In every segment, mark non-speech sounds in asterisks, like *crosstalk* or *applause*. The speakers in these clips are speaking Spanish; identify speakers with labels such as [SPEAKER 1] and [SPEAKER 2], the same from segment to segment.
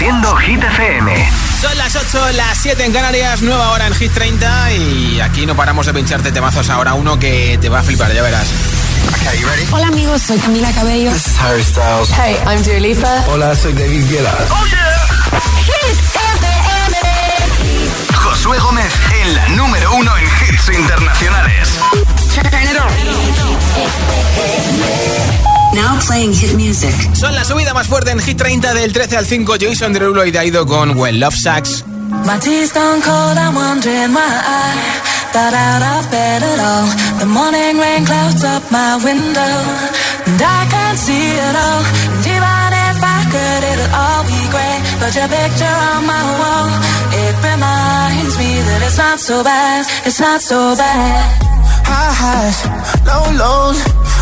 [SPEAKER 1] Reproduciendo Hit FM.
[SPEAKER 2] Son las 8, las 7 en Canarias, nueva hora en Hit 30 y aquí no paramos de pincharte temazos ahora uno que te va a flipar, ya verás.
[SPEAKER 3] Hola amigos, soy Camila Cabello.
[SPEAKER 4] This is Harry Styles.
[SPEAKER 3] Hey, I'm Dua Lipa.
[SPEAKER 5] Hola, soy David Guetta.
[SPEAKER 1] Oh yeah.
[SPEAKER 3] Hit
[SPEAKER 1] FM. Josué Gómez en la número uno en hits internacionales.
[SPEAKER 6] Now playing hit music.
[SPEAKER 2] Son la subida más fuerte en Hit 30 del 13 al 5. Jason Derulo y Daido con When Love Sucks.
[SPEAKER 7] My tea's gone cold, I'm wondering why I got out of bed at all. The morning rain clouds up my window, and I can't see it all. And even if I could, it'll all be great. But your picture on my wall, it reminds me that it's not so bad, it's not so bad.
[SPEAKER 8] High highs, low lows.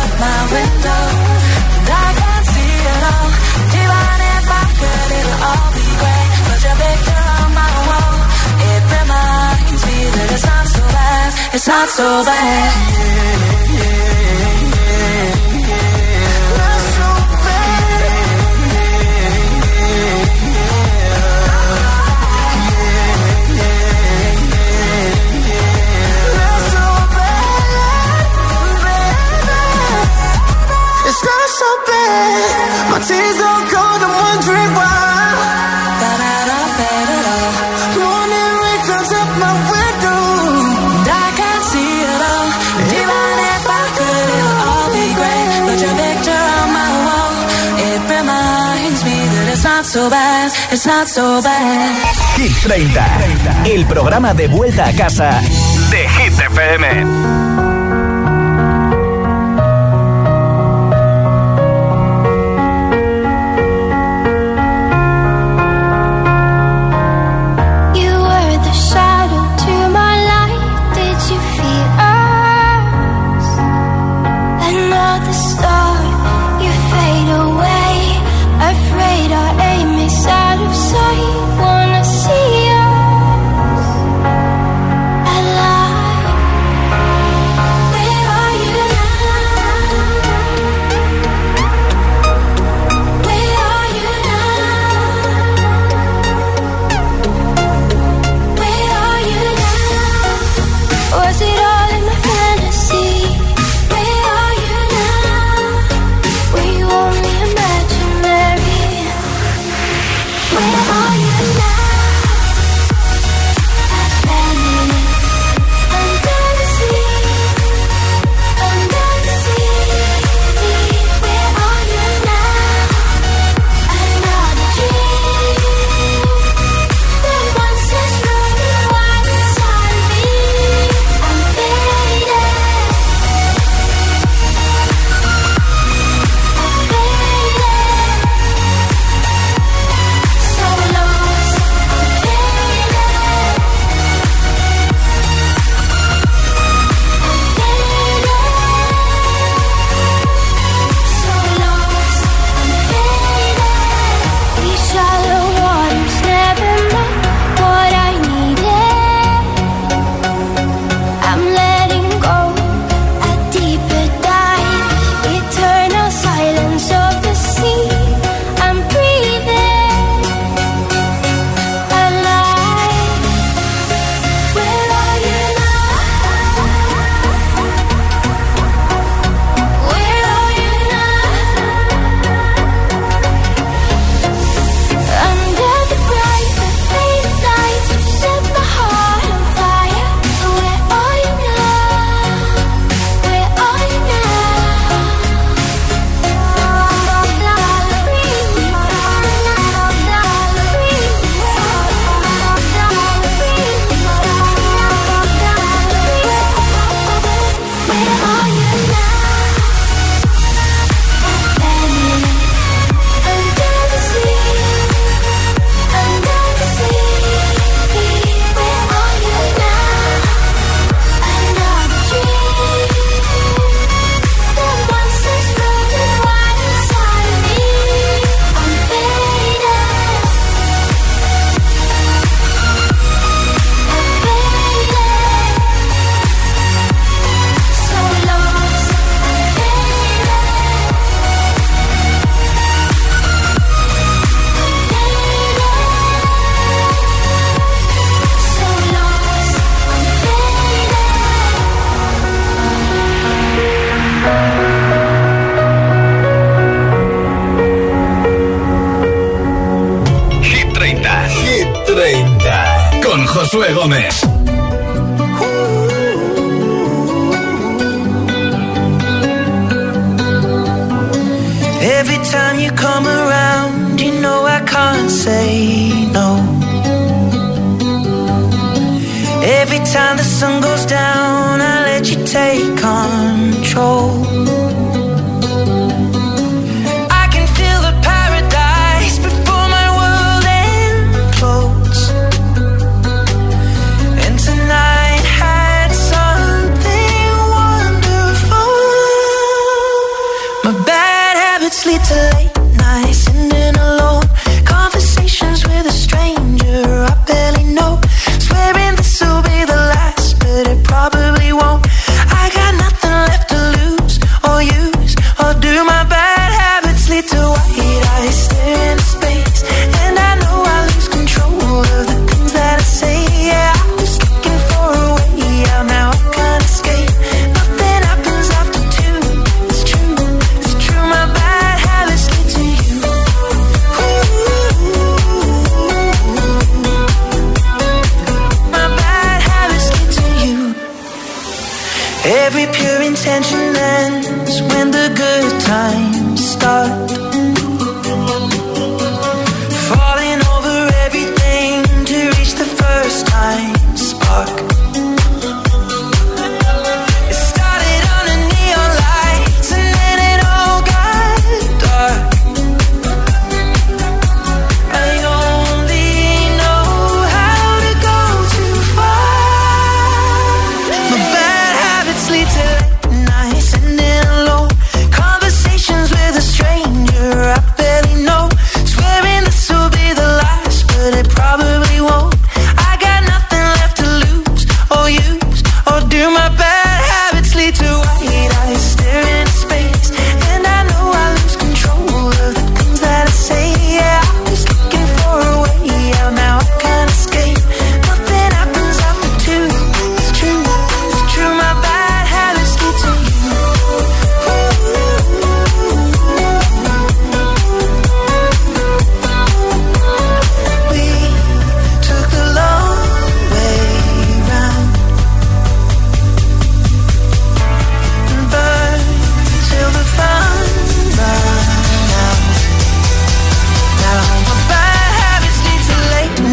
[SPEAKER 7] Up my window. And I can't see it all. If I could, it'll all be great. Your picture on my wall. It reminds me that it's not so bad. It's not so bad.
[SPEAKER 8] Yeah, yeah,
[SPEAKER 1] Hit 30, el programa de vuelta a casa de Hit FM.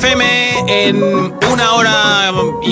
[SPEAKER 7] FM.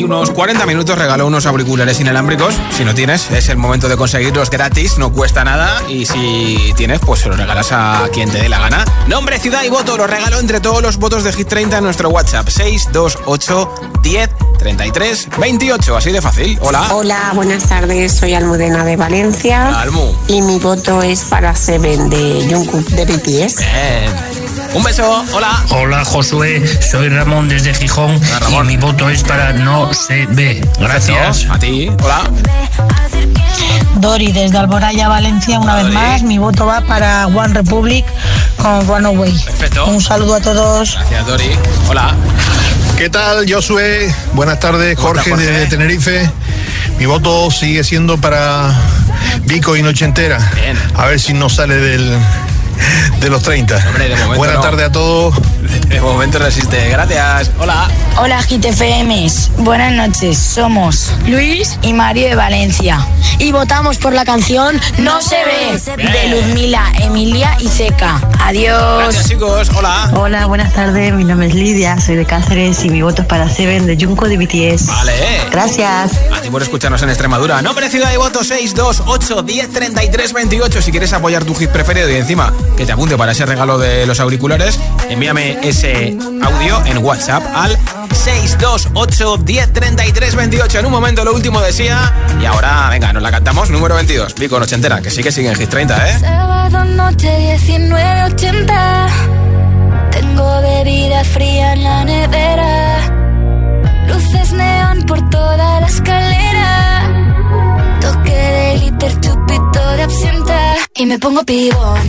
[SPEAKER 2] Unos 40 minutos regaló unos auriculares inalámbricos. Si no tienes, es el momento de conseguirlos gratis, no cuesta nada. Y si tienes, pues se los regalas a quien te dé la gana. Nombre, ciudad y voto, lo regalo entre todos los votos de Hit 30 en nuestro WhatsApp 628 10 33 28. Así de fácil. Hola.
[SPEAKER 4] Hola, buenas tardes. Soy Almudena de Valencia.
[SPEAKER 2] Almu.
[SPEAKER 4] Y mi voto es para Seven de Jungkook de BTS.
[SPEAKER 2] Bien. Un beso, hola.
[SPEAKER 9] Hola Josué, soy Ramón desde Gijón y mi voto es para no se ve. Gracias.
[SPEAKER 2] A ti, hola.
[SPEAKER 6] Dori desde Alboraya, Valencia, una vez más. Mi voto va para One Republic con Runaway.
[SPEAKER 2] Perfecto.
[SPEAKER 6] Un saludo a todos.
[SPEAKER 2] Gracias, Dori. Hola.
[SPEAKER 10] ¿Qué tal, Josué? Buenas tardes, Jorge,
[SPEAKER 2] Jorge?
[SPEAKER 10] de Tenerife. Mi voto sigue siendo para Vico y Noche Entera.
[SPEAKER 2] Bien.
[SPEAKER 10] A ver si no sale del, de los 30.
[SPEAKER 2] Hombre, de
[SPEAKER 10] Buenas
[SPEAKER 2] no.
[SPEAKER 10] tardes a todos. *laughs*
[SPEAKER 2] De momento resiste. Gracias. Hola.
[SPEAKER 11] Hola GTFMs, buenas noches, somos Luis y Mario de Valencia y votamos por la canción No se ve de Luzmila, Emilia y Seca. Adiós.
[SPEAKER 2] Gracias, chicos. Hola.
[SPEAKER 12] Hola, buenas tardes. Mi nombre es Lidia, soy de Cáceres y mi voto es para Seven de Junco de BTS.
[SPEAKER 2] Vale.
[SPEAKER 12] Gracias.
[SPEAKER 2] A ti por escucharnos en Extremadura. Nombre, ciudad y voto 628 10 33 28. Si quieres apoyar tu hit preferido y encima que te apunte para ese regalo de los auriculares, envíame ese audio en WhatsApp al 628 1033 28. En un momento lo último decía. Y ahora, venga, nos la cantamos. Número 22. Vico Nochentera, que sí que sigue en Hit 30, ¿eh?
[SPEAKER 13] Sábado noche 1980. Tengo bebida fría en la nevera. Luces neón por toda la escalera. Toque de liter, chupito de absenta. Y me pongo pibón.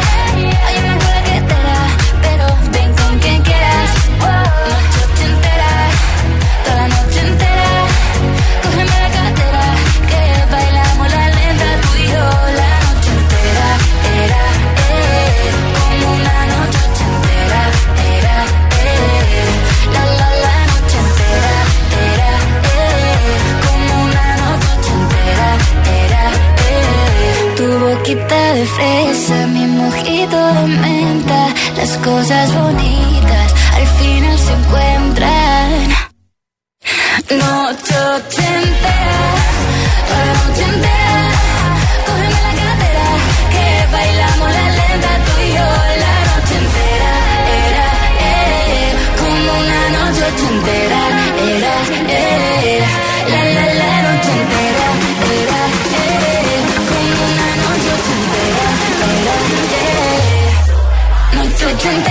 [SPEAKER 13] Las cosas bonitas al final se encuentran. Noche entera, toda la noche entera. Noche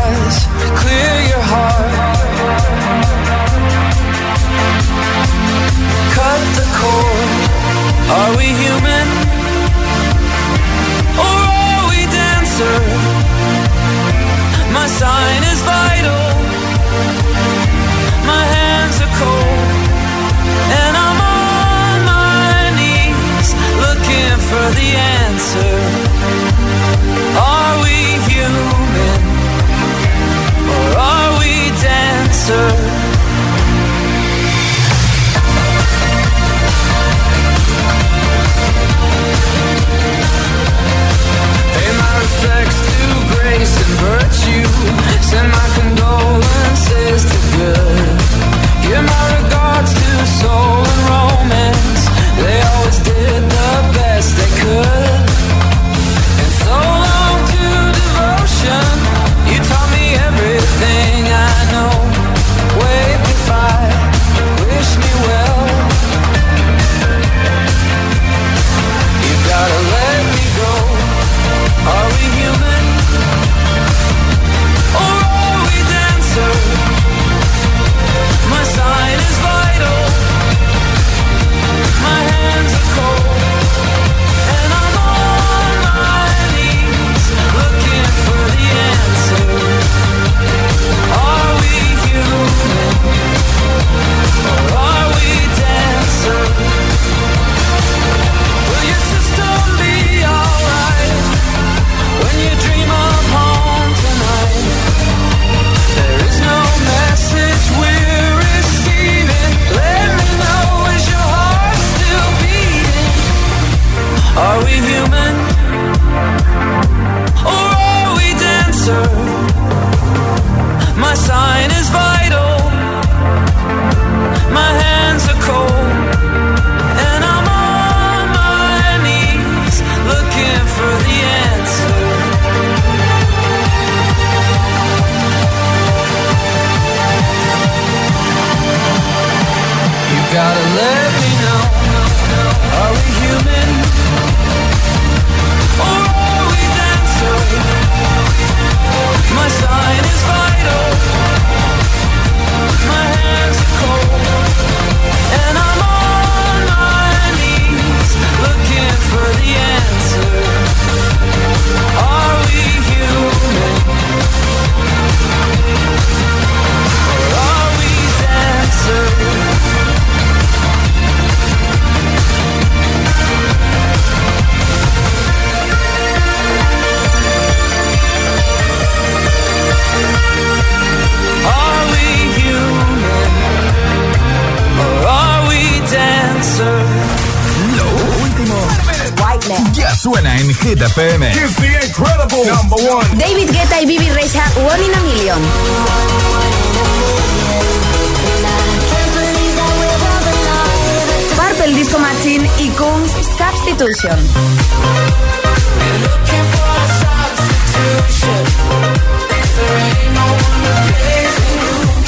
[SPEAKER 14] Disco Machine y Kungs Substitution.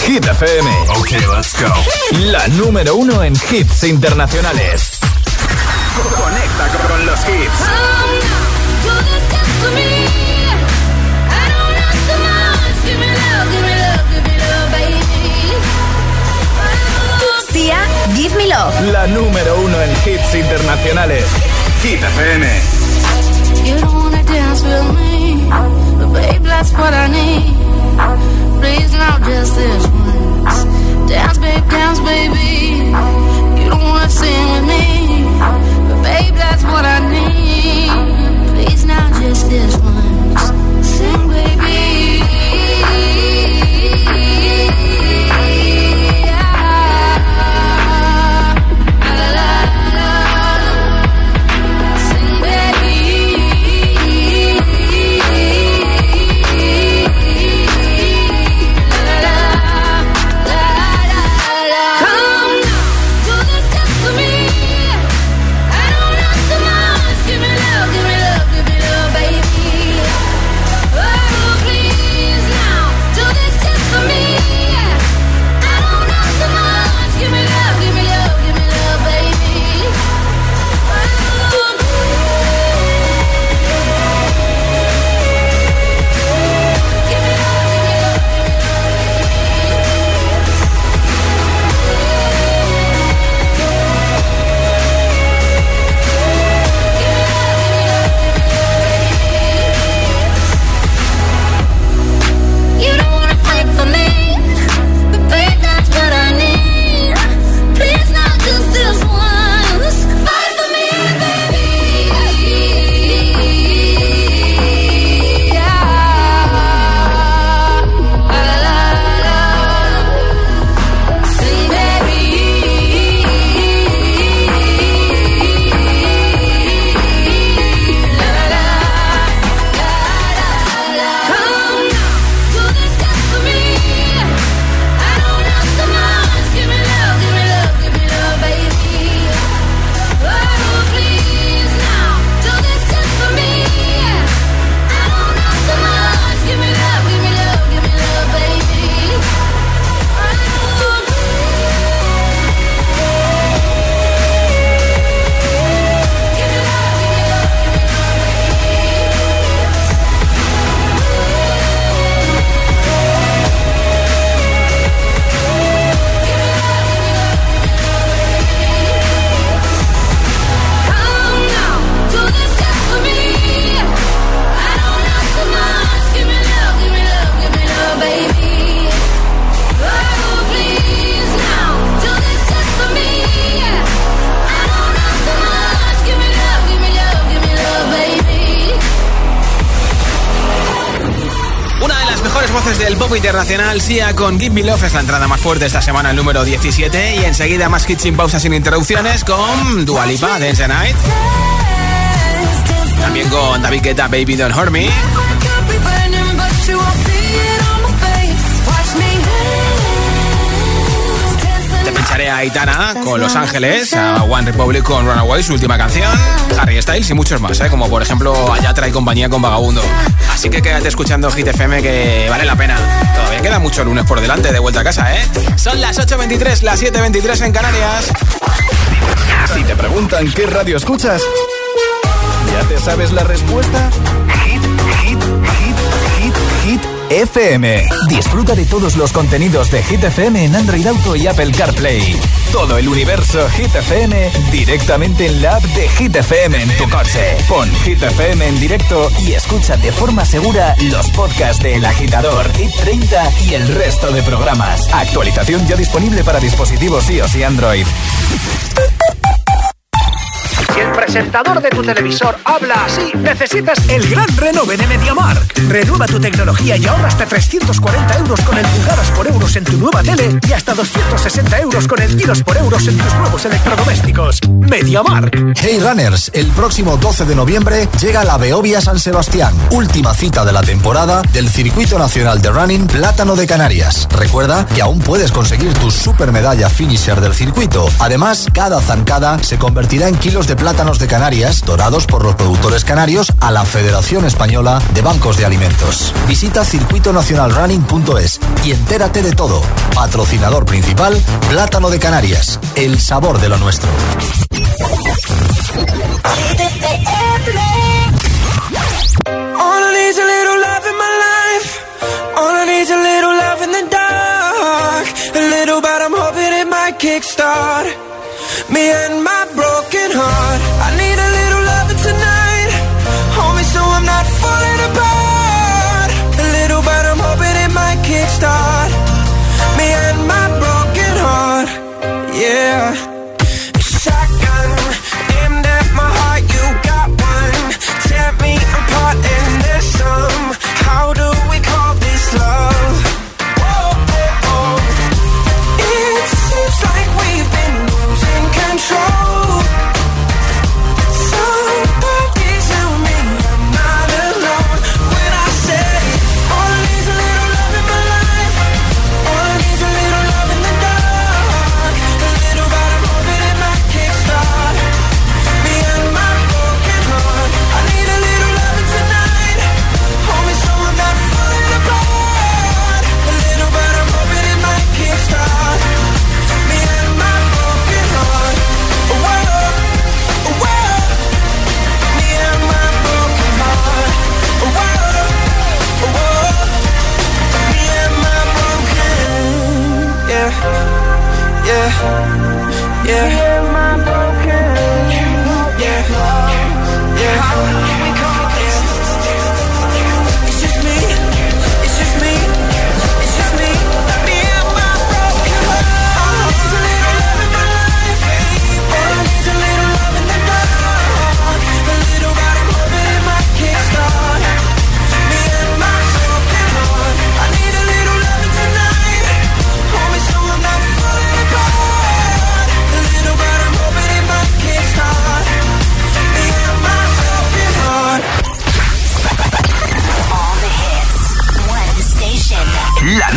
[SPEAKER 1] Hit FM. Ok, let's go. La número uno en hits internacionales. Conecta con los hits.
[SPEAKER 14] Give Me Love.
[SPEAKER 1] La número uno en hits internacionales. Hit FM.
[SPEAKER 13] You don't wanna dance with me, but babe, that's what I need. Please, not just this once. Dance, babe, dance, baby. You don't wanna sing with me, but babe, that's what I need. Please, now just this once. Sing, baby.
[SPEAKER 2] Sia con Give Me Love es la entrada más fuerte esta semana, el número 17. Y enseguida más hits sin pausas, sin interrupciones con Dualipa, Dance the Night. También con David Guetta, Baby Don't Hurt Me. A Aitana con Los Ángeles, a One Republic con Runaway, su última canción, Harry Styles y muchos más, ¿eh? como por ejemplo Ayatra y compañía con Vagabundo. Así que quédate escuchando Hit FM que vale la pena. Todavía queda mucho lunes por delante de vuelta a casa, ¿eh? Son las 8.23, las 7.23 en Canarias.
[SPEAKER 1] Si te preguntan qué radio escuchas, ¿ya te sabes la respuesta? FM. Disfruta de todos los contenidos de Hit FM en Android Auto y Apple CarPlay. Todo el universo Hit FM directamente en la app de Hit FM en tu coche. Pon Hit FM en directo y escucha de forma segura los podcasts de El Agitador, Hit 30 y el resto de programas. Actualización ya disponible para dispositivos iOS y Android.
[SPEAKER 15] Presentador de tu televisor habla así, necesitas el gran renove de MediaMark. Renueva tu tecnología y ahorra hasta 340 euros con el pulgadas por euros en tu nueva tele y hasta 260 euros con el giros por euros en tus nuevos electrodomésticos. MediaMark.
[SPEAKER 16] Hey Runners, el próximo 12 de noviembre llega la Beovia San Sebastián, última cita de la temporada del Circuito Nacional de Running Plátano de Canarias. Recuerda que aún puedes conseguir tu super medalla finisher del circuito. Además, cada zancada se convertirá en kilos de de Canarias dorados por los productores canarios a la Federación Española de Bancos de Alimentos. Visita circuitonacionalrunning.es y entérate de todo. Patrocinador principal, Plátano de Canarias, el sabor de lo nuestro.
[SPEAKER 8] Me and my broken heart. I need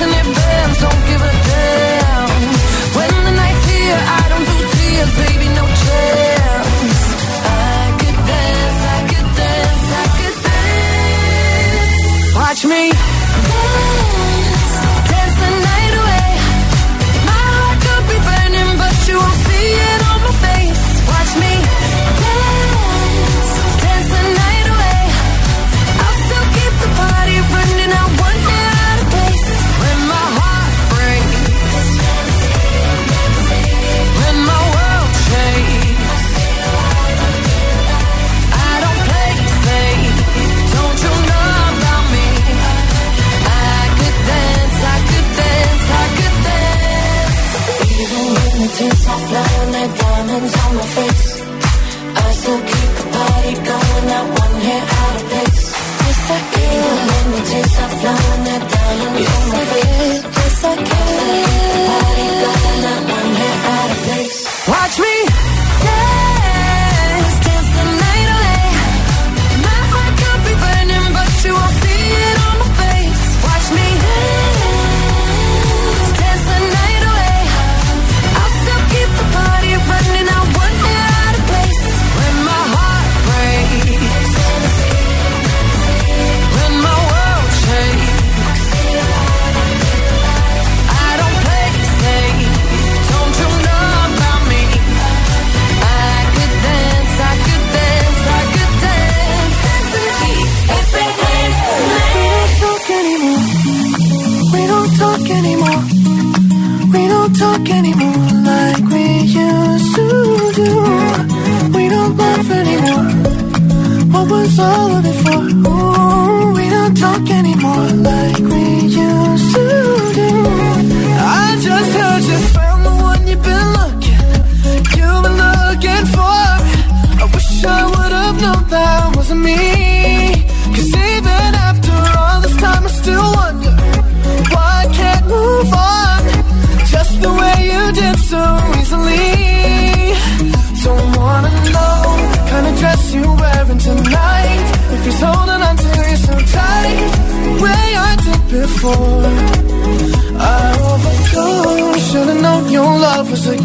[SPEAKER 7] romance shakes and it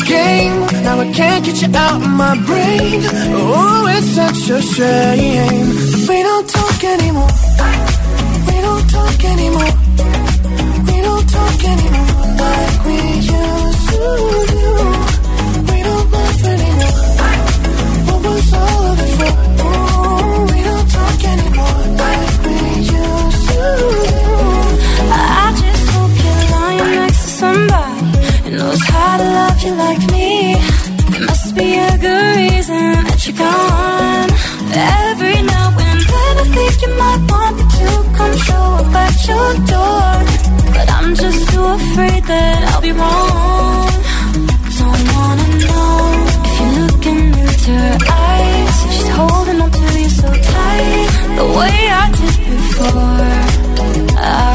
[SPEAKER 17] game. Now I can't get you out of my brain. Oh, it's such a shame. We don't talk anymore. We don't talk anymore. We don't talk anymore like we used to do.
[SPEAKER 18] Love you like me. There must be a good reason that you're gone. Every now and then I think you might want me to come show up at your door. But I'm just too afraid that I'll be wrong. Don't wanna know if you look into her eyes. If she's holding on to you so tight, the way I did before. I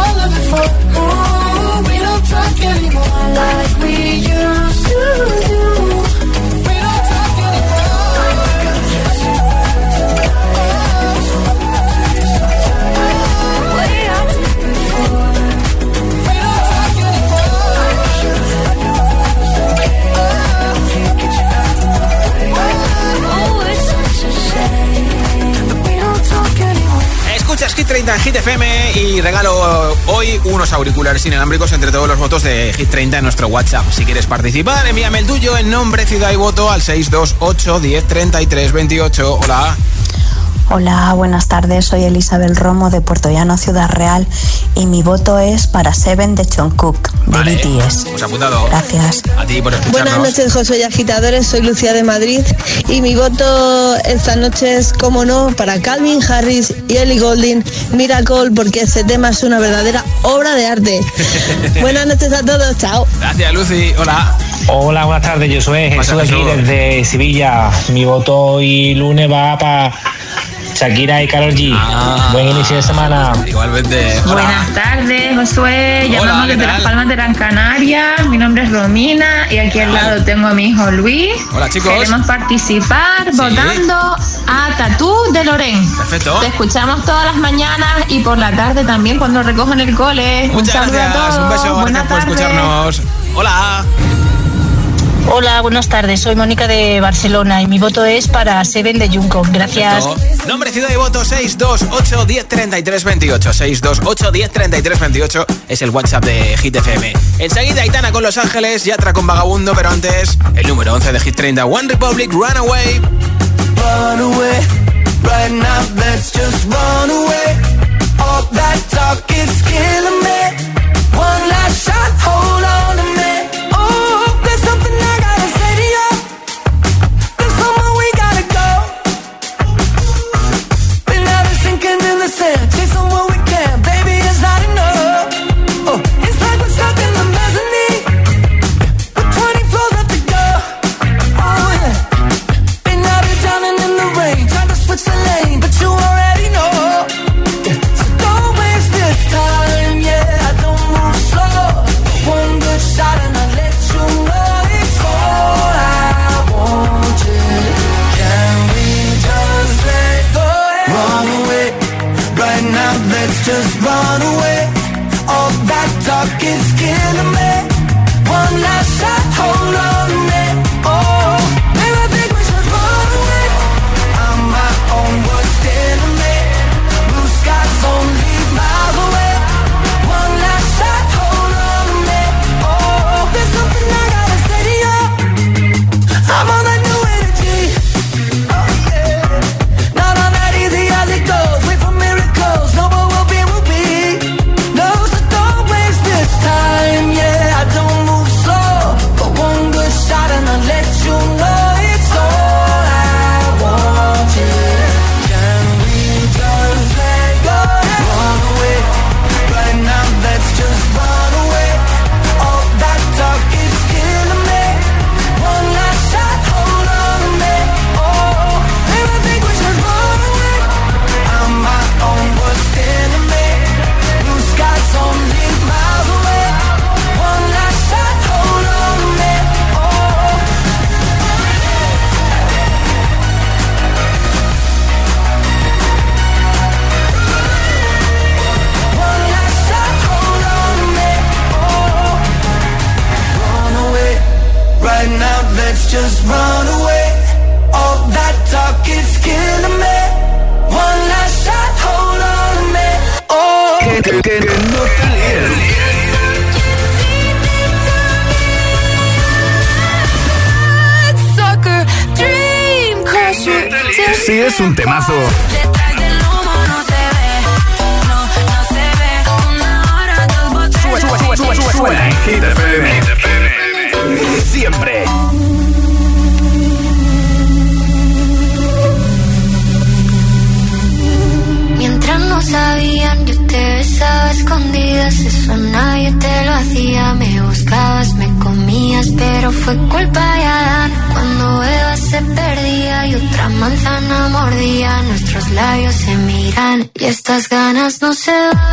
[SPEAKER 17] All of it for? Oh, we don't talk anymore like we used to
[SPEAKER 2] 30 en Hit FM y regalo hoy unos auriculares inalámbricos entre todos los votos de Hit 30 en nuestro WhatsApp. Si quieres participar, envíame el tuyo en nombre, ciudad y voto al 628 10 33 28. Hola.
[SPEAKER 19] Hola, buenas tardes. Soy Elizabeth Romo de Puerto Llano, Ciudad Real, y mi voto es para Seven de Jungkook, de
[SPEAKER 2] Vale,
[SPEAKER 19] BTS.
[SPEAKER 2] Pues apuntado.
[SPEAKER 19] Gracias.
[SPEAKER 2] A ti por escucharnos.
[SPEAKER 20] Buenas noches, José y agitadores. Soy Lucía de Madrid y mi voto esta noche es, como no, para Calvin Harris y Ellie Goulding, Miracle, porque este tema es una verdadera obra de arte. *laughs* Buenas noches a todos, chao.
[SPEAKER 2] Gracias, Lucy. Hola.
[SPEAKER 9] Hola, buenas tardes. Yo soy Jesús aquí desde Sevilla. Mi voto hoy lunes va para Shakira y Karol G. Buen inicio de semana.
[SPEAKER 2] Igualmente.
[SPEAKER 21] Buenas tardes, Josué.
[SPEAKER 9] Hola,
[SPEAKER 21] Llamamos
[SPEAKER 9] ¿qué
[SPEAKER 21] desde? Las Palmas de Gran Canaria. Mi nombre es Romina y aquí al lado tengo a mi hijo Luis.
[SPEAKER 2] Hola, chicos.
[SPEAKER 21] Queremos participar votando a Tatú de Loren.
[SPEAKER 2] Perfecto.
[SPEAKER 21] Te escuchamos todas las mañanas y por la tarde también cuando recogen el cole. Un
[SPEAKER 2] Muchas
[SPEAKER 21] saludo a
[SPEAKER 2] gracias.
[SPEAKER 21] todos.
[SPEAKER 2] Un beso.
[SPEAKER 21] Buenas
[SPEAKER 2] Gracias por
[SPEAKER 21] tardes.
[SPEAKER 2] escucharnos. Hola.
[SPEAKER 6] Hola, buenas tardes. Soy Mónica de Barcelona y mi voto es para Seven de Junco. Gracias.
[SPEAKER 2] Perfecto. Nombre, ciudad y voto 628 10 33 28. 628 10 33 28 es el WhatsApp de Hit FM. Enseguida Aitana con Los Ángeles, Yatra con Vagabundo, pero antes el número 11 de Hit 30, One Republic, Runaway.
[SPEAKER 17] Run away, right now let's just run away. All that talk is killing me. One last shot, hold on to me.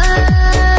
[SPEAKER 17] love.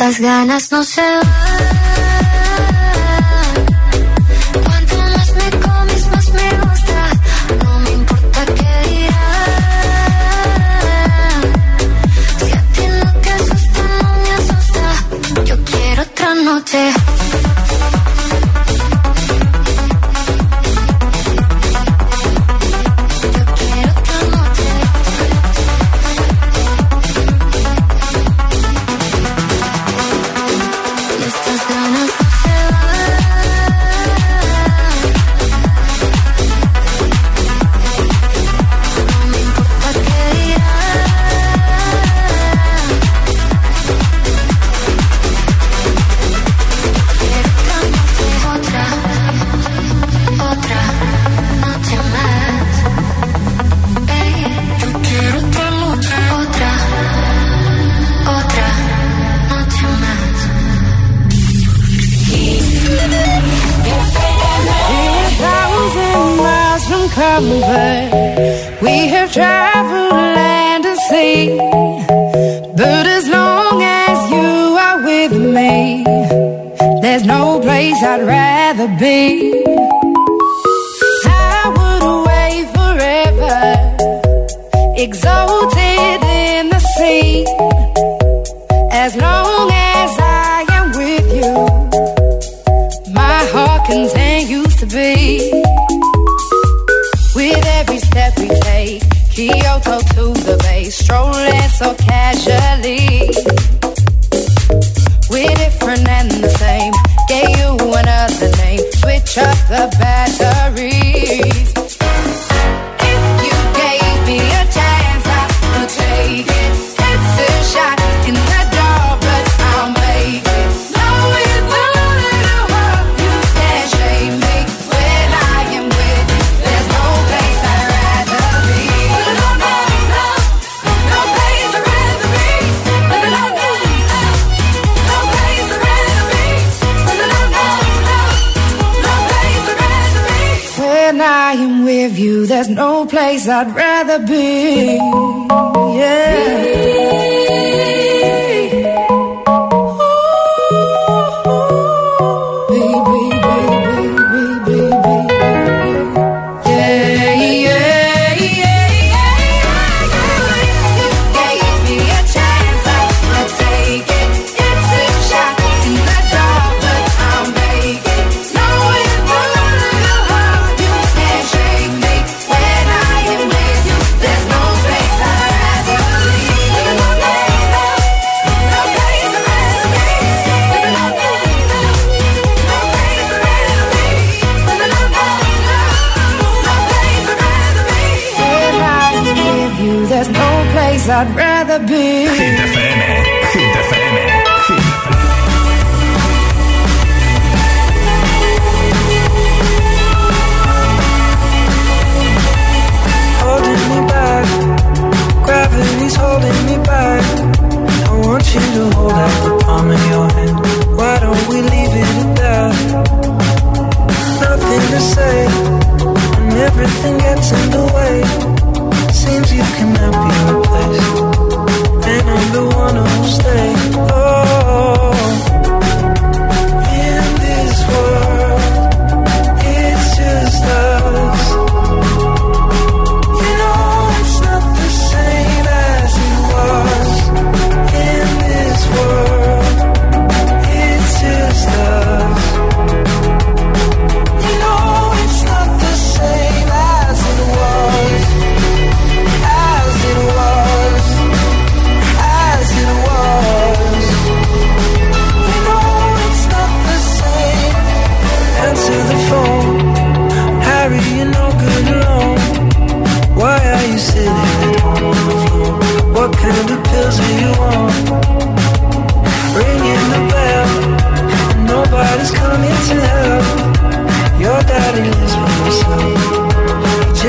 [SPEAKER 22] Estas ganas no se van.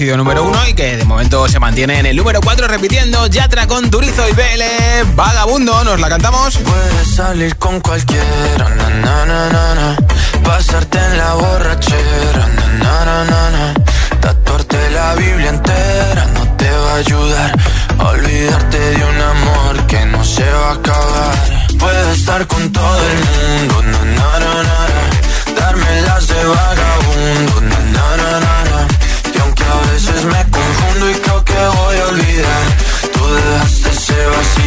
[SPEAKER 2] sido número uno y que de momento se mantiene en el número 4 repitiendo Yatra con Turizo y BL Vagabundo, ¿nos la cantamos?
[SPEAKER 23] Puedes salir con cualquiera, na, na, na, pasarte en la borrachera, tatuarte la Biblia entera no te va a ayudar olvidarte de un amor que no se va a acabar. Puedes estar con todo el mundo, darme las de vagabundo,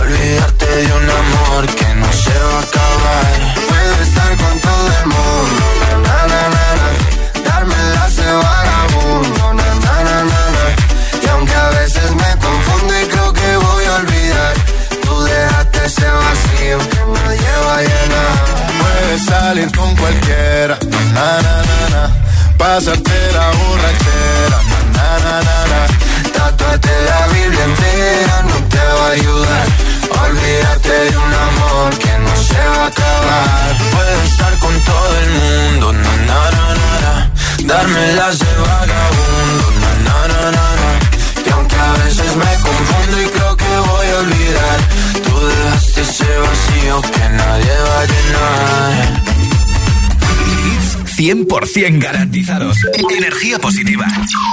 [SPEAKER 23] olvidarte de un amor que no se a acabar.
[SPEAKER 8] Puedes estar con todo el mundo, na, na, na, na. darme las de vagabundo, na, na, na, na, y aunque a veces me confundo y creo que voy a olvidar, tú dejaste ese vacío que nadie va a llenar.
[SPEAKER 24] Puedes salir con cualquiera, na, na, na, na. pasarte la borrachera, na, na, na, na.
[SPEAKER 8] La Biblia entera no te va a ayudar. Olvídate de un amor que no se va a acabar.
[SPEAKER 23] Puedes estar con todo el mundo, na, na, na, na, na. darme las de vagabundo, na, na, na, na, na. y aunque a veces me confundo y creo que voy a olvidar, tú dejaste ese vacío que nadie va a llenar.
[SPEAKER 1] Hits 100% garantizados. Energía positiva.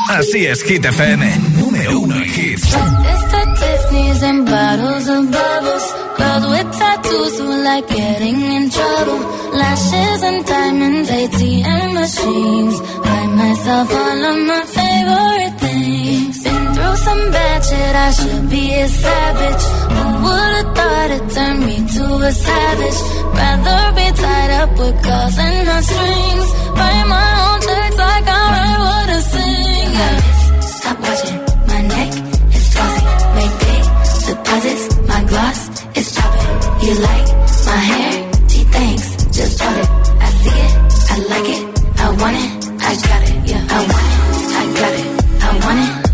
[SPEAKER 1] Así es, Hit FM. Número uno en hits.
[SPEAKER 13] Tiffany's and bottles of bubbles. Girls with tattoos who like getting in trouble. Lashes and diamonds, ATM machines. Buy myself all of my favorite things. Been through some bad shit, I should be a savage. Who would've thought it turned me to a savage? Rather be tied up with calls and not strings. Write my own checks like I write what I sing. Stop watching, my neck is glossy. Make big deposits, my gloss is popping. You like my hair? She thanks, just bought it. I see it, I like it, I want it, I got it. Yeah, I want it, I got it, I want it,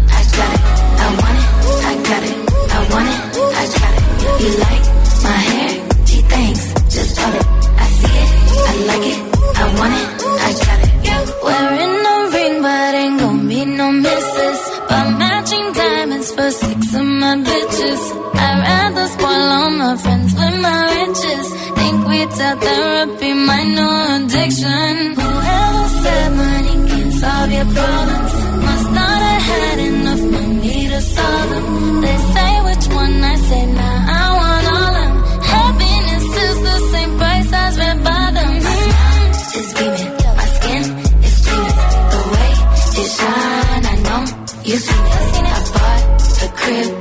[SPEAKER 13] You like my hair? Gee, thanks, just bought it. I see it, I like it, I want it, I got it. Wearing a ring, but ain't gon' be no misses. But matching diamonds for six of my bitches. I'd rather spoil all my friends with my riches. Think we tell therapy my new addiction. Whoever said money can solve your problems must not have had enough money to solve them. They say which one I say now. You seen it, I seen it. I bought a crib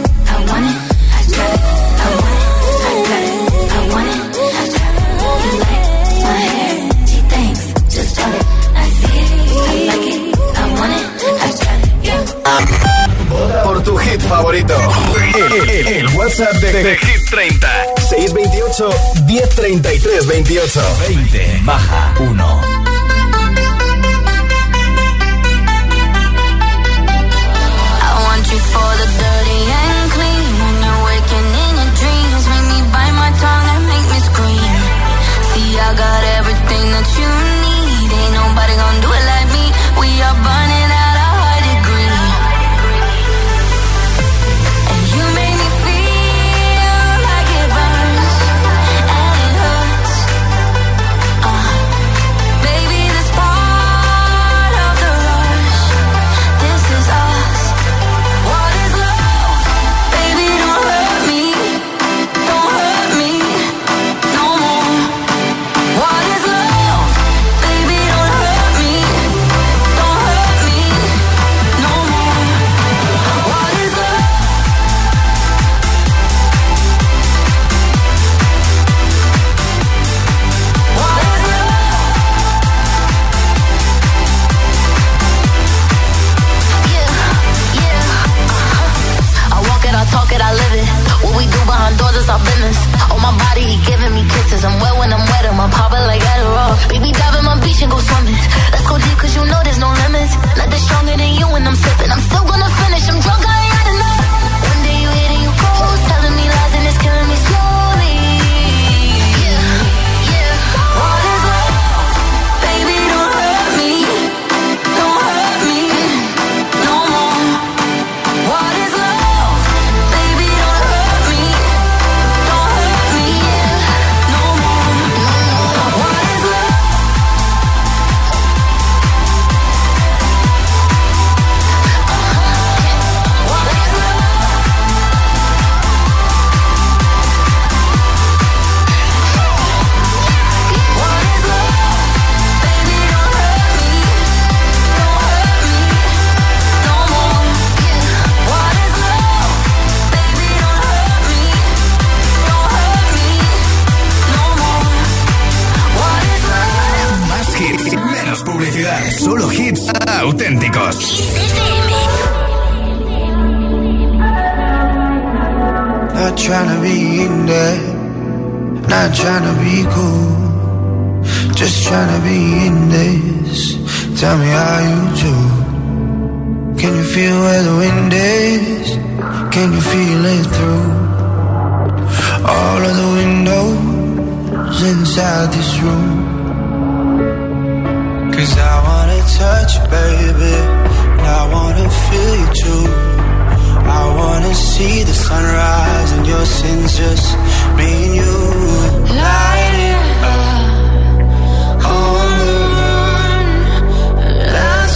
[SPEAKER 1] favorito. El, el- el WhatsApp de, de Hit 30. 628 1033 28. 20 baja 1.
[SPEAKER 7] Through all of the windows inside this room? Cause I wanna touch you, baby, and I wanna feel you too. I wanna see the sunrise and your sins just and you. Light it up on the run. Let's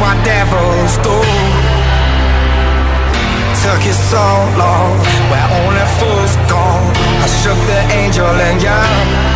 [SPEAKER 25] What devils do? Took you so long, where only fools go. I shook the angel and young.